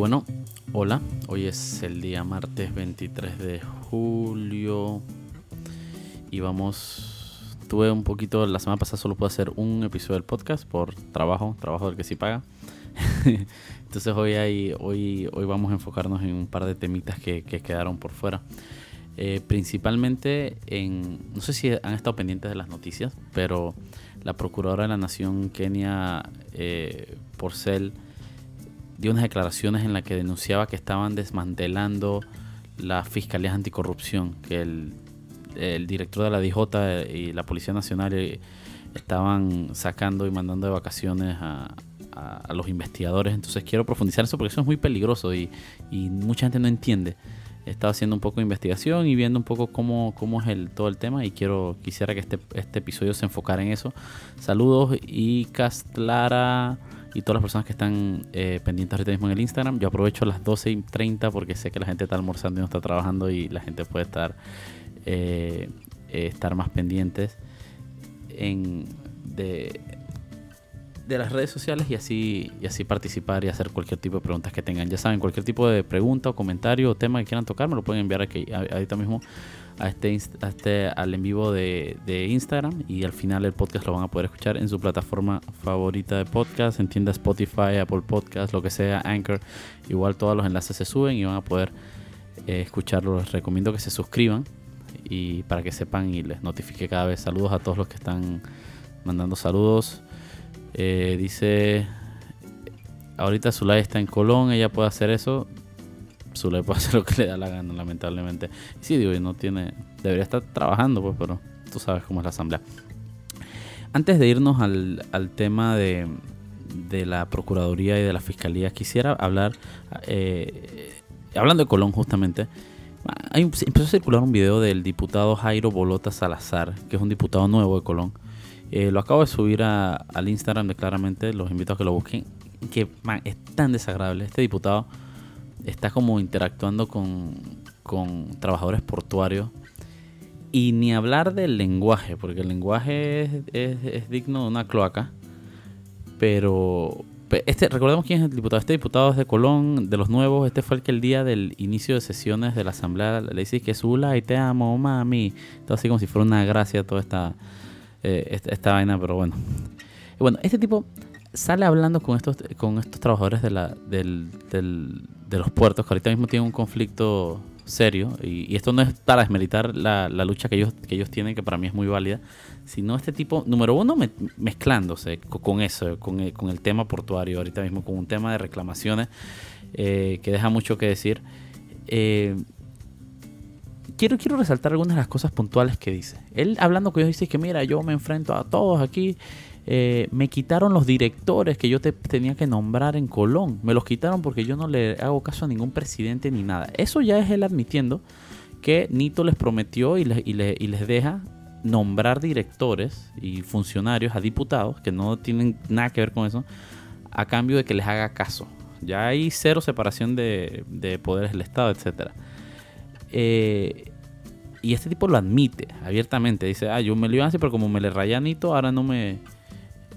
bueno, hola, hoy es el día martes 23 de julio y vamos, tuve un poquito, la semana pasada solo pude hacer un episodio del podcast por trabajo, trabajo del que sí paga. Entonces hoy, hay, hoy, hoy vamos a enfocarnos en un par de temitas que, quedaron por fuera. Eh, principalmente en, no sé si han estado pendientes de las noticias, pero la Procuradora de la Nación Kenia eh, Porcel dio unas declaraciones en las que denunciaba que estaban desmantelando las fiscalías anticorrupción, que el, director de la DJ y la Policía Nacional eh, estaban sacando y mandando de vacaciones a, los investigadores. Entonces quiero profundizar eso porque eso es muy peligroso y, mucha gente no entiende. He estado haciendo un poco de investigación y viendo un poco cómo, cómo es el, todo el tema y quiero quisiera que este, este episodio se enfocara en eso. Saludos y Castlara y todas las personas que están eh, pendientes ahorita mismo en el Instagram. Yo aprovecho las 12 y 30 porque sé que la gente está almorzando y no está trabajando y la gente puede estar, eh, eh, estar más pendientes en, de, de las redes sociales y así, y así participar y hacer cualquier tipo de preguntas que tengan. Ya saben, cualquier tipo de pregunta o comentario o tema que quieran tocar me lo pueden enviar aquí ahorita mismo a este, este al en vivo de, Instagram y al final el podcast lo van a poder escuchar en su plataforma favorita de podcast, en tienda Spotify, Apple Podcast, lo que sea, Anchor. Igual todos los enlaces se suben y van a poder eh, escucharlo. Les recomiendo que se suscriban y para que sepan y les notifique cada vez. Saludos a todos los que están mandando saludos. Eh, dice, ahorita Zulay está en Colón, ella puede hacer eso. Zulay puede hacer lo que le da la gana, lamentablemente. sí, digo, no tiene, debería estar trabajando, pues, pero tú sabes cómo es la asamblea. Antes de irnos al, tema de, de, la Procuraduría y de la Fiscalía, quisiera hablar, eh, hablando de Colón justamente, hay, empezó a circular un video del diputado Jairo Bolota Salazar, que es un diputado nuevo de Colón. Eh, lo acabo de subir al Instagram de claramente, los invito a que lo busquen, que es tan desagradable. Este diputado está como interactuando con, trabajadores portuarios y ni hablar del lenguaje, porque el lenguaje es, digno de una cloaca. Pero este, recordemos quién es el diputado. Este diputado es de Colón, de los nuevos. Este fue el que el día del inicio de sesiones de la asamblea le dice que Zula y te amo, mami. Todo así como si fuera una gracia toda esta, eh, esta, vaina, pero bueno. Bueno, este tipo sale hablando con estos, con estos trabajadores de, la, del, de los puertos, que ahorita mismo tienen un conflicto serio, y, esto no es para desmeritar la, la, lucha que ellos, que ellos tienen, que para mí es muy válida, sino este tipo, número uno, mezclándose con, eso, con el, con el, tema portuario, ahorita mismo con un tema de reclamaciones eh, que deja mucho que decir. Eh, quiero, quiero resaltar algunas de las cosas puntuales que dice. Él hablando con ellos dice que mira, yo me enfrento a todos aquí eh, me quitaron los directores que yo te, tenía que nombrar en Colón. Me los quitaron porque yo no le hago caso a ningún presidente ni nada. Eso ya es él admitiendo que Nito les prometió y les, y les deja nombrar directores y funcionarios a diputados que no tienen nada que ver con eso a cambio de que les haga caso. Ya hay cero separación de, poderes del Estado, etc. Eh, y este tipo lo admite abiertamente. Dice, ah, yo me lo iba a hacer, pero como me le rayé a Nito, ahora no me,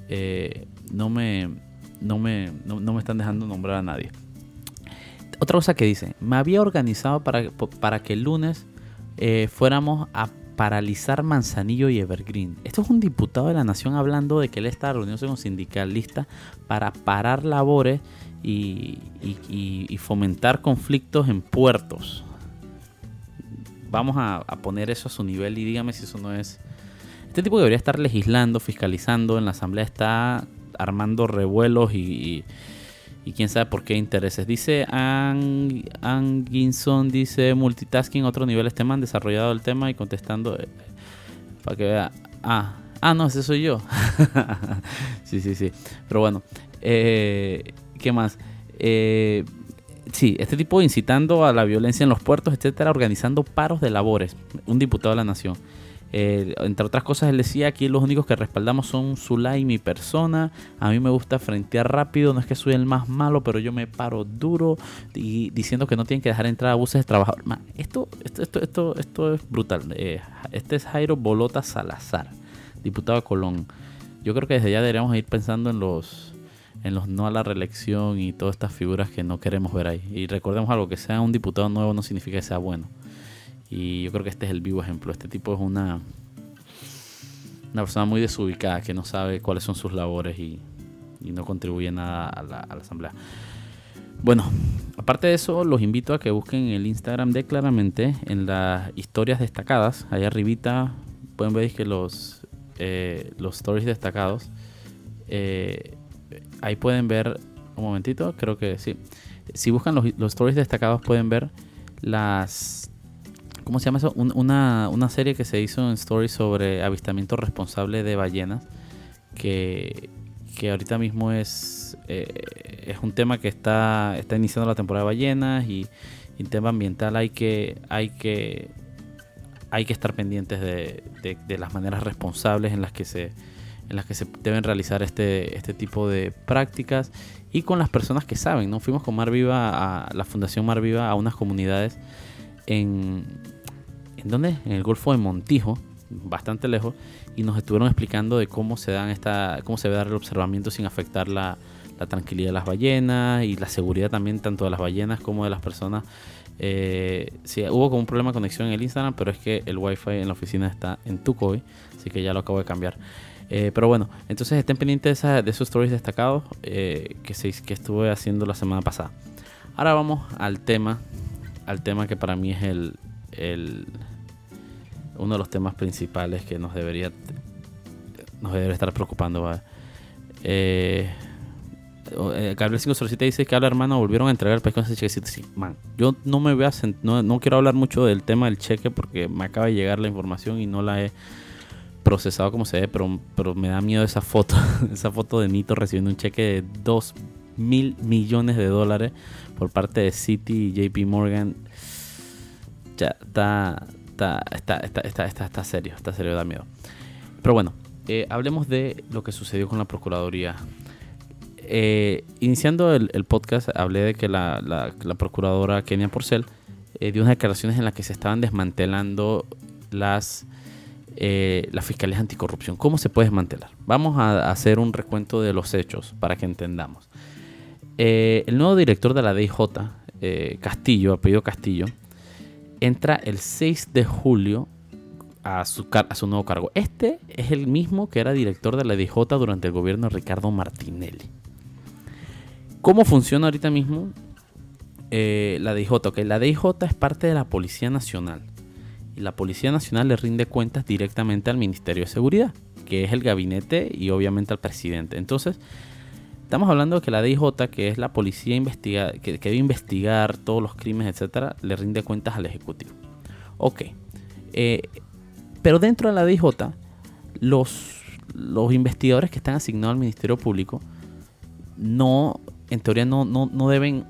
eh, no, me, no, me, no, me están dejando nombrar a nadie. Otra cosa que dice, me había organizado para, para que el lunes eh, fuéramos a paralizar Manzanillo y Evergreen. Esto es un diputado de la Nación hablando de que él está reuniéndose con sindicalistas para parar labores y, y, fomentar conflictos en puertos. Vamos a, poner eso a su nivel y dígame si eso no es este tipo debería estar legislando, fiscalizando, en la asamblea está armando revuelos y, quién sabe por qué intereses. Dice Anginson, dice multitasking, otro nivel este man, desarrollado el tema y contestando eh, para que vea. Ah, ah, no, ese soy yo. sí, sí, sí. Pero bueno, eh, ¿qué más? Eh, sí, este tipo incitando a la violencia en los puertos, etcétera, organizando paros de labores. Un diputado de la nación. Eh, entre otras cosas, él decía aquí los únicos que respaldamos son Zulay y mi persona. A mí me gusta frentear rápido, no es que soy el más malo, pero yo me paro duro y diciendo que no tienen que dejar entrar a buses de trabajadores. Esto, esto, esto, esto, esto es brutal. Eh, este es Jairo Bolota Salazar, diputado de Colón. Yo creo que desde ya deberíamos ir pensando en los en los no a la reelección y todas estas figuras que no queremos ver ahí. Y recordemos algo, que sea un diputado nuevo no significa que sea bueno. Y yo creo que este es el vivo ejemplo. Este tipo es una, una persona muy desubicada que no sabe cuáles son sus labores y, no contribuye nada a la, asamblea. Bueno, aparte de eso, los invito a que busquen el Instagram de Claramente en las historias destacadas. Allá arribita pueden ver que los, eh, los stories destacados eh, ahí pueden ver, un momentito, creo que sí. Si buscan los, stories destacados pueden ver las... ¿Cómo se llama eso? una, serie que se hizo en stories sobre avistamiento responsable de ballenas. Que, que ahorita mismo es, eh, es un tema que está, está iniciando la temporada de ballenas y, en tema ambiental hay que, hay que, hay que estar pendientes de, de las maneras responsables en las que se, en las que se deben realizar este, este tipo de prácticas y con las personas que saben. ¿no? Fuimos con Mar Viva a la Fundación Mar Viva a unas comunidades en, ¿en dónde? En el Golfo de Montijo, bastante lejos, y nos estuvieron explicando de cómo se dan esta, cómo se debe dar el observamiento sin afectar la, la tranquilidad de las ballenas y la seguridad también tanto de las ballenas como de las personas. Eh, hubo como un problema de conexión en el Instagram, pero es que el wifi en la oficina está en Tucoy, así que ya lo acabo de cambiar. Eh, pero bueno, entonces estén pendientes de, de esos stories destacados eh, que, se, que estuve haciendo la semana pasada. Ahora vamos al tema, al tema que para mí es el, el uno de los temas principales que nos debería nos debería estar preocupando. Eh, eh, Gabriel 507 dice que habla hermano volvieron a entregar el con ese chequecito. Sí, man, yo no me voy a no, no quiero hablar mucho del tema del cheque porque me acaba de llegar la información y no la he procesado como se ve, pero, pero me da miedo esa foto, esa foto de Nito recibiendo un cheque de 2 mil millones de dólares por parte de Citi y JP Morgan. Ya está, está, está, está, está, está, serio, está serio, da miedo. Pero bueno, eh, hablemos de lo que sucedió con la Procuraduría. Eh, iniciando el, podcast, hablé de que la, la, procuradora Kenia Porcel eh, dio unas declaraciones en las que se estaban desmantelando las eh, la Fiscalía Anticorrupción. ¿Cómo se puede desmantelar? Vamos a hacer un recuento de los hechos para que entendamos. Eh, el nuevo director de la DIJ, eh, Castillo, apellido Castillo, entra el 6 de julio a su, nuevo cargo. Este es el mismo que era director de la DIJ durante el gobierno de Ricardo Martinelli. ¿Cómo funciona ahorita mismo la DIJ? Okay, la DIJ es parte de la Policía Nacional y la Policía Nacional le rinde cuentas directamente al Ministerio de Seguridad, que es el gabinete y obviamente al presidente. Entonces, estamos hablando de que la DIJ, que es la policía investiga, que, debe investigar todos los crímenes, etcétera, le rinde cuentas al Ejecutivo. Ok. Eh, pero dentro de la DIJ, los, los investigadores que están asignados al Ministerio Público no, en teoría, no, no, no deben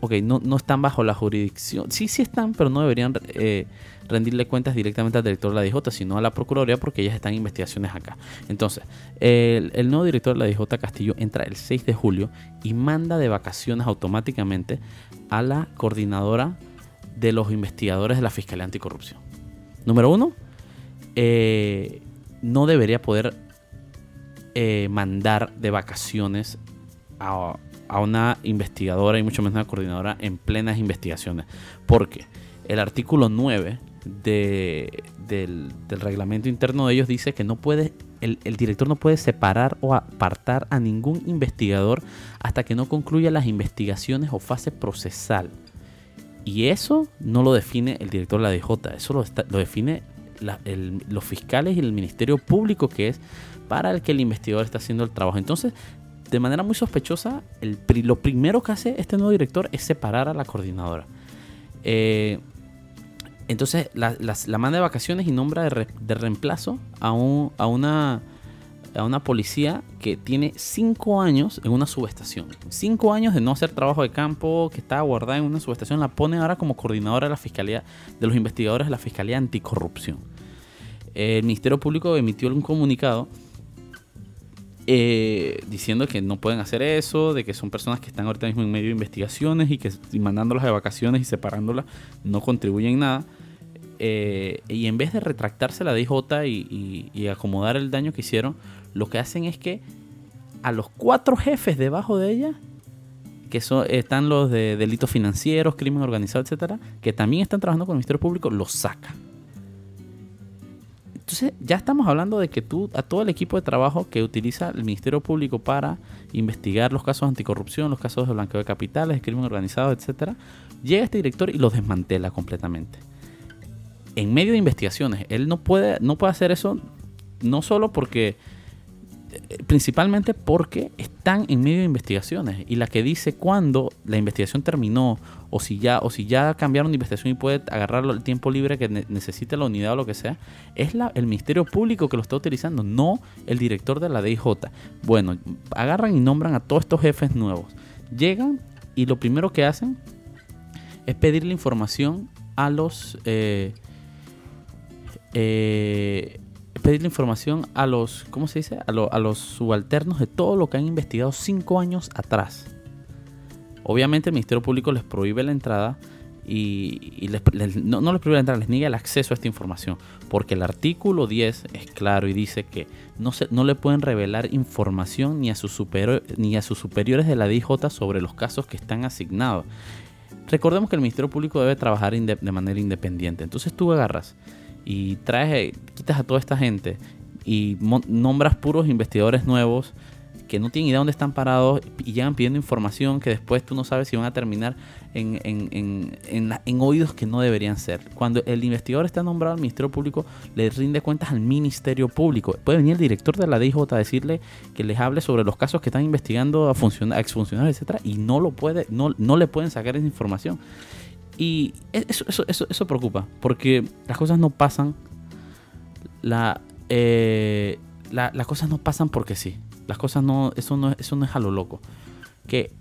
ok, no, no, están bajo la jurisdicción. Sí, sí están, pero no deberían eh, rendirle cuentas directamente al director de la DJ, sino a la Procuraduría porque ellas están en investigaciones acá. Entonces, el, nuevo director de la DJ Castillo entra el 6 de julio y manda de vacaciones automáticamente a la coordinadora de los investigadores de la Fiscalía Anticorrupción. Número uno, eh, no debería poder eh, mandar de vacaciones a, a, una investigadora y mucho menos a una coordinadora en plenas investigaciones. Porque el artículo 9 del, reglamento interno de ellos dice que no puede, el, director no puede separar o apartar a ningún investigador hasta que no concluya las investigaciones o fase procesal. Y eso no lo define el director de la DJ, eso lo, lo define los fiscales y el Ministerio Público, que es para el que el investigador está haciendo el trabajo. Entonces, de manera muy sospechosa, el, lo primero que hace este nuevo director es separar a la coordinadora. Eh, entonces la, manda de vacaciones y nombra de, reemplazo a, un, a, una, policía que tiene cinco años en una subestación. Cinco años de no hacer trabajo de campo, que estaba guardada en una subestación, la pone ahora como coordinadora de la Fiscalía, de los investigadores de la Fiscalía Anticorrupción. El Ministerio Público emitió un comunicado eh, diciendo que no pueden hacer eso, de que son personas que están ahorita mismo en medio de investigaciones y que mandándolas de vacaciones y separándolas no contribuyen en nada. Eh, y en vez de retractarse la DJ y, acomodar el daño que hicieron, lo que hacen es que a los cuatro jefes debajo de ella, que son, están los de delitos financieros, crimen organizado, etcétera, que también están trabajando con el Ministerio Público, los saca. Entonces, ya estamos hablando de que tú, a todo el equipo de trabajo que utiliza el Ministerio Público para investigar los casos de anticorrupción, los casos de blanqueo de capitales, de crimen organizado, etcétera, llega este director y los desmantela completamente. En medio de investigaciones, él no puede, no puede hacer eso no solo porque principalmente porque están en medio de investigaciones y la que dice cuándo la investigación terminó o si ya o si ya cambiaron de investigación y puede agarrar el tiempo libre que necesite la unidad o lo que sea es la, el ministerio público que lo está utilizando no el director de la DIJ bueno agarran y nombran a todos estos jefes nuevos. Llegan y lo primero que hacen es pedirle información a los eh, eh, pedirle información a los, ¿cómo se dice? A, los subalternos de todo lo que han investigado cinco años atrás. Obviamente el Ministerio Público les prohíbe la entrada y, no, les prohíbe la entrada, les niega el acceso a esta información. Porque el artículo 10 es claro y dice que no, se, no le pueden revelar información ni a, sus ni a sus superiores de la DJ sobre los casos que están asignados. Recordemos que el Ministerio Público debe trabajar de manera independiente. Entonces tú agarras y traes, quitas a toda esta gente y nombras puros investigadores nuevos que no tienen idea dónde están parados y llegan pidiendo información que después tú no sabes si van a terminar en, en, oídos que no deberían ser. Cuando el investigador está nombrado al Ministerio Público, le rinde cuentas al Ministerio Público. Puede venir el director de la DIJ a decirle que les hable sobre los casos que están investigando a, a exfuncionarios, etcétera, y no lo puede, no, no le pueden sacar esa información. Y eso, eso, eso, eso preocupa, porque las cosas no pasan. La, eh, las cosas no pasan porque sí. Las cosas no. Eso no, eso no es a lo loco. Que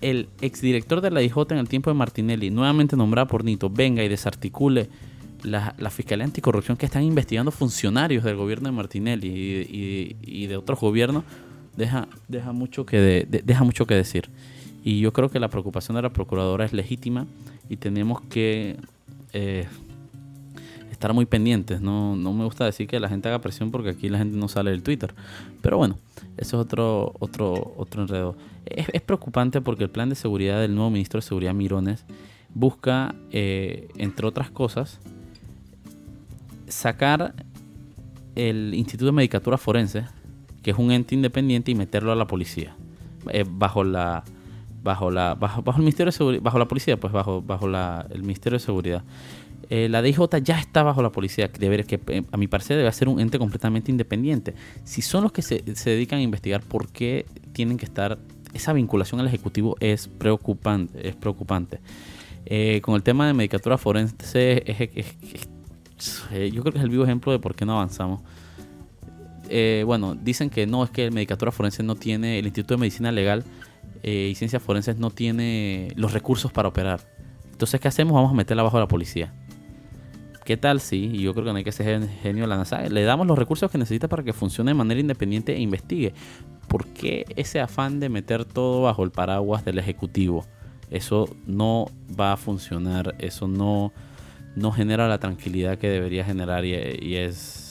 el exdirector de la IJ en el tiempo de Martinelli, nuevamente nombrado por Nito, venga y desarticule la, la Fiscalía Anticorrupción que están investigando funcionarios del gobierno de Martinelli y, y, de otros gobiernos, deja, deja, mucho que deja mucho que decir. Y yo creo que la preocupación de la procuradora es legítima y tenemos que eh, estar muy pendientes. No, no me gusta decir que la gente haga presión porque aquí la gente no sale del Twitter. Pero bueno, eso es otro, otro, otro enredo. Es, preocupante porque el plan de seguridad del nuevo ministro de Seguridad Mirones busca, eh, entre otras cosas, sacar el Instituto de Medicatura Forense, que es un ente independiente, y meterlo a la policía, eh, bajo la bajo la bajo, bajo el Ministerio de Seguridad, bajo la policía, pues bajo bajo la, el Ministerio de Seguridad. Eh, la DIJ ya está bajo la policía, debe, que eh, a mi parecer debe ser un ente completamente independiente. Si son los que se, se dedican a investigar, ¿por qué tienen que estar? Esa vinculación al Ejecutivo es preocupante. Es preocupante. Eh, con el tema de medicatura forense, yo creo que es el vivo ejemplo de por qué no avanzamos. bueno, dicen que no, es que el medicatura forense no tiene, el Instituto de Medicina Legal eh, y ciencias forenses no tiene los recursos para operar. Entonces, ¿qué hacemos? Vamos a meterla bajo la policía. ¿Qué tal? Sí, y yo creo que no hay que ser genio de la NASA. Le damos los recursos que necesita para que funcione de manera independiente e investigue. ¿Por qué ese afán de meter todo bajo el paraguas del Ejecutivo? Eso no va a funcionar, eso no, no genera la tranquilidad que debería generar y es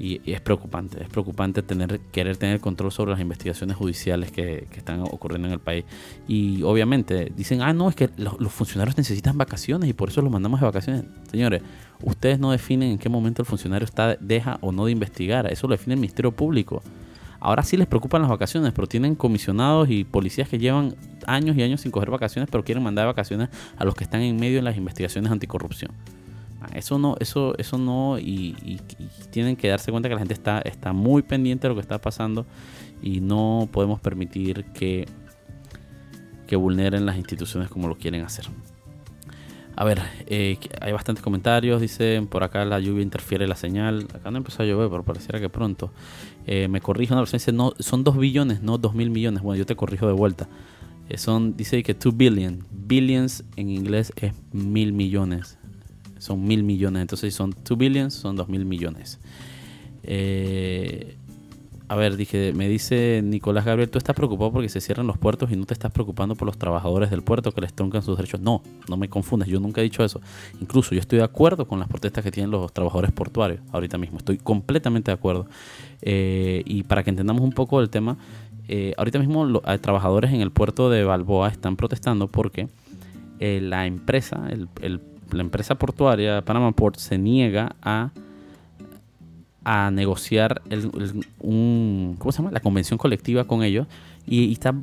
y, es preocupante, es preocupante tener, querer tener control sobre las investigaciones judiciales que, están ocurriendo en el país. Y obviamente dicen, ah, no, es que los, funcionarios necesitan vacaciones y por eso los mandamos de vacaciones. Señores, ustedes no definen en qué momento el funcionario está, deja o no de investigar, eso lo define el Ministerio Público. Ahora sí les preocupan las vacaciones, pero tienen comisionados y policías que llevan años y años sin coger vacaciones, pero quieren mandar vacaciones a los que están en medio de las investigaciones anticorrupción. Eso no, eso, eso no, y, tienen que darse cuenta que la gente está, está muy pendiente de lo que está pasando y no podemos permitir que, que vulneren las instituciones como lo quieren hacer. A ver, eh, hay bastantes comentarios. Dicen por acá la lluvia interfiere la señal. Acá no empezó a llover, pero pareciera que pronto. Eh, me corrijo una persona dice: no, son 2 billones, no 2 mil millones. Bueno, yo te corrijo de vuelta. Eh, son, dice que 2 billion. Billions en inglés es mil millones son mil millones. Entonces, si son 2 billions, son 2 mil millones. Eh, a ver, dije, me dice Nicolás Gabriel, tú estás preocupado porque se cierran los puertos y no te estás preocupando por los trabajadores del puerto que les troncan sus derechos. No, no me confundas, yo nunca he dicho eso. Incluso yo estoy de acuerdo con las protestas que tienen los trabajadores portuarios ahorita mismo, estoy completamente de acuerdo. Eh, y para que entendamos un poco el tema, eh, ahorita mismo los trabajadores en el puerto de Balboa están protestando porque la empresa, la empresa portuaria Panama Port se niega a a negociar un, ¿cómo se llama? la convención colectiva con ellos y, está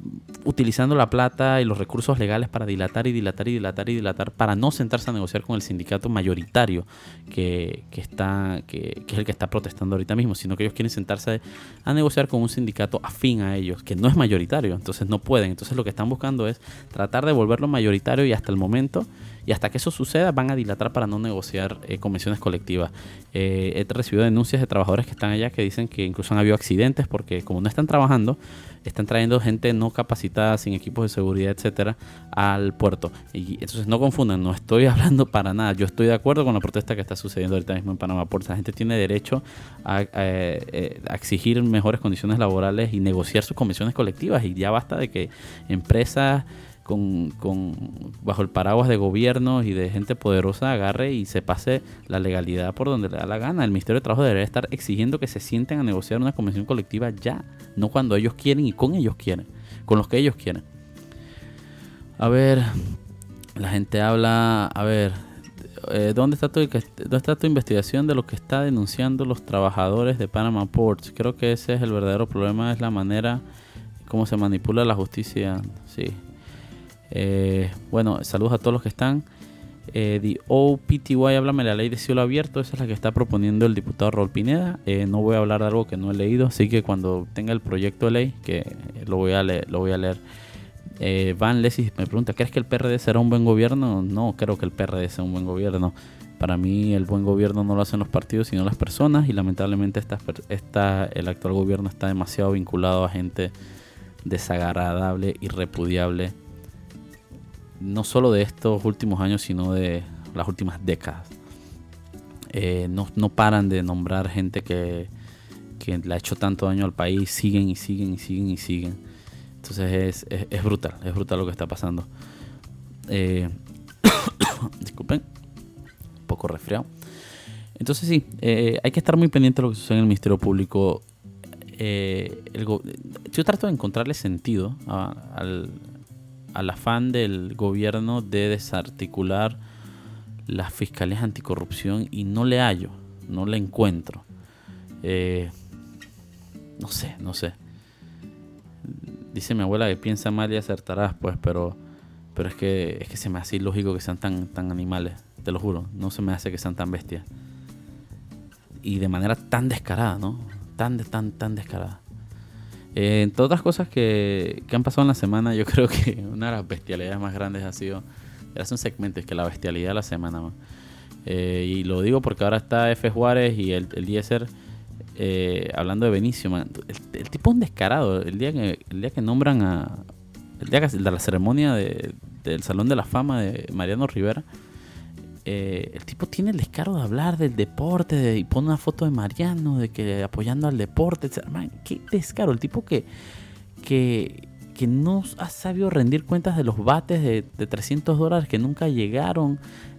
utilizando la plata y los recursos legales para dilatar y dilatar y dilatar y dilatar para no sentarse a negociar con el sindicato mayoritario que, está, que, es el que está protestando ahorita mismo, sino que ellos quieren sentarse a negociar con un sindicato afín a ellos, que no es mayoritario, entonces no pueden. Entonces lo que están buscando es tratar de volverlo mayoritario y hasta el momento y hasta que eso suceda van a dilatar para no negociar eh, convenciones colectivas. Eh, he recibido denuncias de trabajadores que están allá que dicen que incluso han habido accidentes porque como no están trabajando, están trayendo gente no capacitada, sin equipos de seguridad, etcétera, al puerto. Y entonces no confundan, no estoy hablando para nada. Yo estoy de acuerdo con la protesta que está sucediendo ahorita mismo en Panamá Port. La gente tiene derecho a, eh, a, exigir mejores condiciones laborales y negociar sus convenciones colectivas. Y ya basta de que empresas con, bajo el paraguas de gobiernos y de gente poderosa agarre y se pase la legalidad por donde le da la gana. El Ministerio de Trabajo debería estar exigiendo que se sienten a negociar una convención colectiva ya, no cuando ellos quieren y con ellos quieren, con los que ellos quieren. A ver, la gente habla, a ver, eh, ¿dónde, está tu, ¿dónde está tu investigación de lo que está denunciando los trabajadores de Panama Ports? Creo que ese es el verdadero problema, es la manera cómo se manipula la justicia. Sí, eh, bueno, saludos a todos los que están. Eh, the OPTY, háblame la ley de cielo abierto, esa es la que está proponiendo el diputado Raúl Pineda. Eh, no voy a hablar de algo que no he leído, así que cuando tenga el proyecto de ley, que lo voy a leer. Lo voy a leer. Eh, Van Lesis me pregunta, ¿crees que el PRD será un buen gobierno? No, creo que el PRD sea un buen gobierno. Para mí el buen gobierno no lo hacen los partidos, sino las personas, y lamentablemente esta, esta, el actual gobierno está demasiado vinculado a gente desagradable y repudiable no solo de estos últimos años, sino de las últimas décadas. Eh, no, paran de nombrar gente que, le ha hecho tanto daño al país, siguen y siguen y siguen y siguen. Entonces es, brutal, es brutal lo que está pasando. Eh, disculpen, un poco resfriado. Entonces sí, eh, hay que estar muy pendiente de lo que sucede en el Ministerio Público. yo trato de encontrarle sentido al, al afán del gobierno de desarticular las fiscalías anticorrupción y no le hallo, no le encuentro. Eh, no sé, no sé. Dice mi abuela que piensa mal y acertarás, pues, pero, pero es que es que se me hace ilógico que sean tan, tan animales, te lo juro. No se me hace que sean tan bestias. Y de manera tan descarada, ¿no? Tan, tan, tan descarada. Eh, entre otras cosas que, han pasado en la semana, yo creo que una de las bestialidades más grandes ha sido, hace un segmento, es que la bestialidad de la semana. Eh, y lo digo porque ahora está F. Juárez y el, el eh, hablando de Benicio. El, tipo es un descarado. El día que, el día que nombran a. El día que, de la ceremonia del Salón de la Fama de Mariano Rivera eh, el tipo tiene el descaro de hablar del deporte y pone una foto de Mariano, de que apoyando al deporte. qué descaro. El tipo que, que, que no ha sabido rendir cuentas de los bates de, de 300 dólares que nunca llegaron,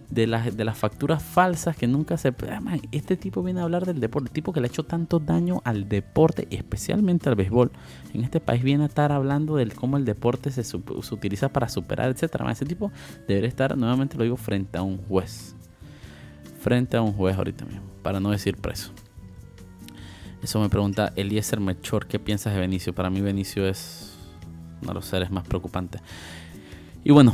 de las, de las facturas falsas que nunca se... Ah, este tipo viene a hablar del deporte, el tipo que le ha hecho tanto daño al deporte, especialmente al béisbol. En este país viene a estar hablando de cómo el deporte se, se utiliza para superar, etc. Ese tipo debería estar, nuevamente lo digo, frente a un juez. Frente a un juez ahorita mismo, para no decir preso. Eso me pregunta Eliezer Mechor, ¿qué piensas de Benicio? Para mí Benicio es uno de los seres más preocupantes. Y bueno,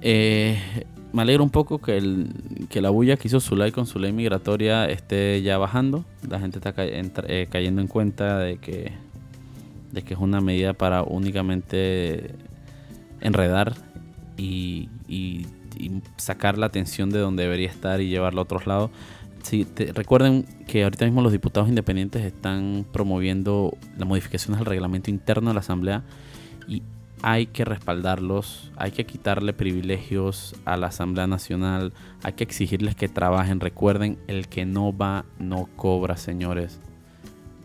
eh, me alegro un poco que, el, que la bulla que hizo Zulay con su ley migratoria esté ya bajando. La gente está eh, cayendo en cuenta de que, de que es una medida para únicamente enredar y, sacar la atención de donde debería estar y llevarla a otros lados. recuerden que ahorita mismo los diputados independientes están promoviendo las modificaciones al reglamento interno de la Asamblea y hay que respaldarlos, hay que quitarle privilegios a la Asamblea Nacional, hay que exigirles que trabajen. Recuerden, el que no va no cobra, señores.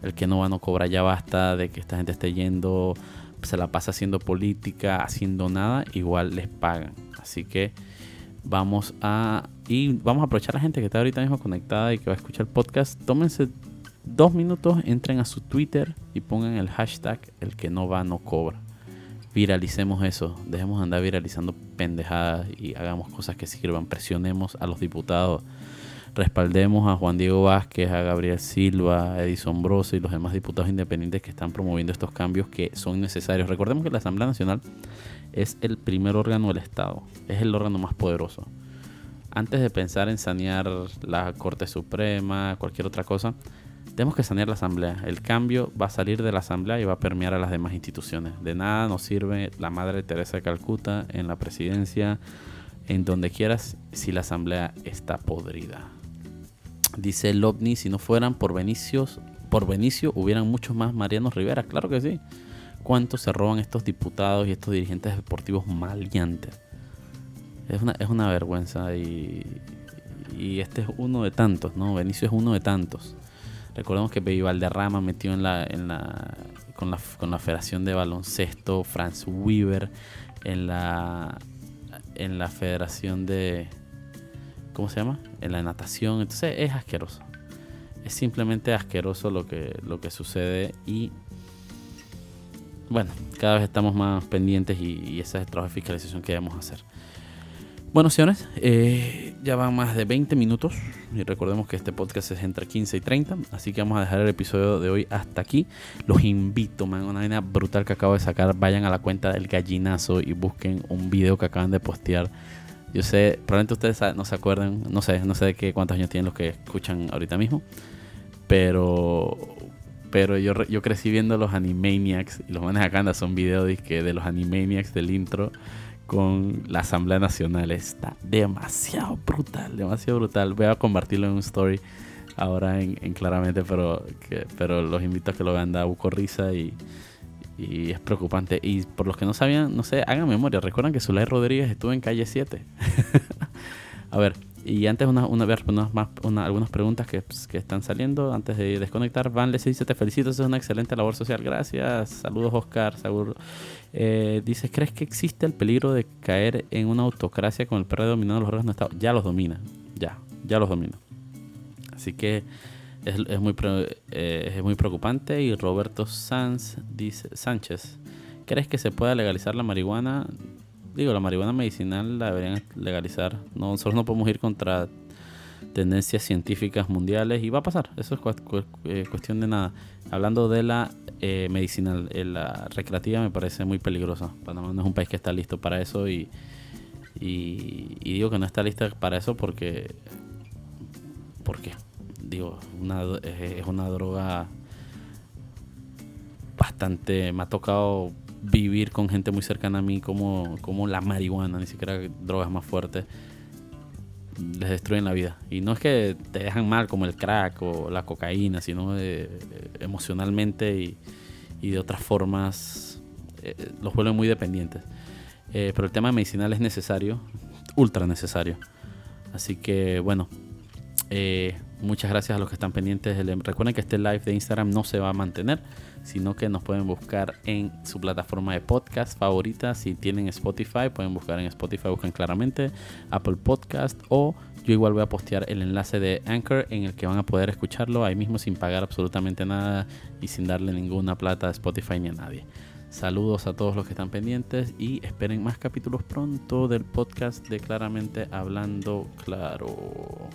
El que no va no cobra, ya basta de que esta gente esté yendo, se la pasa haciendo política, haciendo nada, igual les pagan. Así que vamos a y vamos a aprovechar a la gente que está ahorita mismo conectada y que va a escuchar el podcast. Tómense dos minutos, entren a su Twitter y pongan el hashtag el que no va no cobra. Viralicemos eso, dejemos de andar viralizando pendejadas y hagamos cosas que sirvan. Presionemos a los diputados, respaldemos a Juan Diego Vázquez, a Gabriel Silva, a Edison Broso y los demás diputados independientes que están promoviendo estos cambios que son necesarios. Recordemos que la Asamblea Nacional es el primer órgano del Estado, es el órgano más poderoso. Antes de pensar en sanear la Corte Suprema, cualquier otra cosa, tenemos que sanear la asamblea. El cambio va a salir de la asamblea y va a permear a las demás instituciones. De nada nos sirve la Madre Teresa de Calcuta en la presidencia, en donde quieras, si la asamblea está podrida. Dice el OVNI, si no fueran por Benicios, por Benicio hubieran muchos más Marianos Rivera. Claro que sí. ¿Cuánto se roban estos diputados y estos dirigentes deportivos maleantes? Es una, es una vergüenza y, y este es uno de tantos, ¿no? Benicio es uno de tantos. Recordemos que Baby Valderrama metió en la, en la, con, la, con la Federación de Baloncesto, Franz Weaver en la, en la Federación de... ¿Cómo se llama? En la natación. Entonces es asqueroso. Es simplemente asqueroso lo que, lo que sucede y bueno, cada vez estamos más pendientes y, y ese es el trabajo de fiscalización que debemos hacer. Bueno, señores, eh, ya van más de 20 minutos y recordemos que este podcast es entre 15 y 30, así que vamos a dejar el episodio de hoy hasta aquí. Los invito, man, una vaina brutal que acabo de sacar, vayan a la cuenta del gallinazo y busquen un video que acaban de postear. Yo sé, probablemente ustedes no se acuerdan, no sé, no sé de qué cuántos años tienen los que escuchan ahorita mismo, pero pero yo, yo crecí viendo los Animaniacs y los manes acá son videos de, de los Animaniacs del intro con la Asamblea Nacional. Está demasiado brutal, demasiado brutal. Voy a convertirlo en un story ahora en, claramente, pero, pero los invito a que lo vean, da buco risa y, y es preocupante. Y por los que no sabían, no sé, hagan memoria. Recuerdan que Zulay Rodríguez estuvo en calle 7. a ver, y antes una, una, más, una, algunas preguntas que, pues, que, están saliendo antes de desconectar. Van les dice, te felicito, es una excelente labor social. Gracias. Saludos Oscar, seguro. Eh, dice, ¿crees que existe el peligro de caer en una autocracia con el PRD dominando los órganos de Estado? Ya los domina, ya, ya los domina. Así que es, es muy, eh, es muy preocupante. Y Roberto Sanz dice, Sánchez, ¿crees que se pueda legalizar la marihuana? Digo, la marihuana medicinal la deberían legalizar. No, nosotros no podemos ir contra tendencias científicas mundiales y va a pasar. Eso es eh, cuestión de nada. Hablando de la eh, medicinal, eh, la recreativa me parece muy peligrosa. Panamá no es un país que está listo para eso y, y, digo que no está lista para eso porque, porque digo, es una droga bastante, me ha tocado vivir con gente muy cercana a mí como, como la marihuana, ni siquiera drogas más fuertes, les destruyen la vida. Y no es que te dejan mal como el crack o la cocaína, sino emocionalmente y, y, de otras formas eh, los vuelven muy dependientes. Eh, pero el tema medicinal es necesario, ultra necesario. Así que bueno, eh, muchas gracias a los que están pendientes. Recuerden que este live de Instagram no se va a mantener sino que nos pueden buscar en su plataforma de podcast favorita. Si tienen Spotify, pueden buscar en Spotify, buscan claramente Apple Podcast o yo igual voy a postear el enlace de Anchor en el que van a poder escucharlo ahí mismo sin pagar absolutamente nada y sin darle ninguna plata a Spotify ni a nadie. Saludos a todos los que están pendientes y esperen más capítulos pronto del podcast de Claramente Hablando Claro.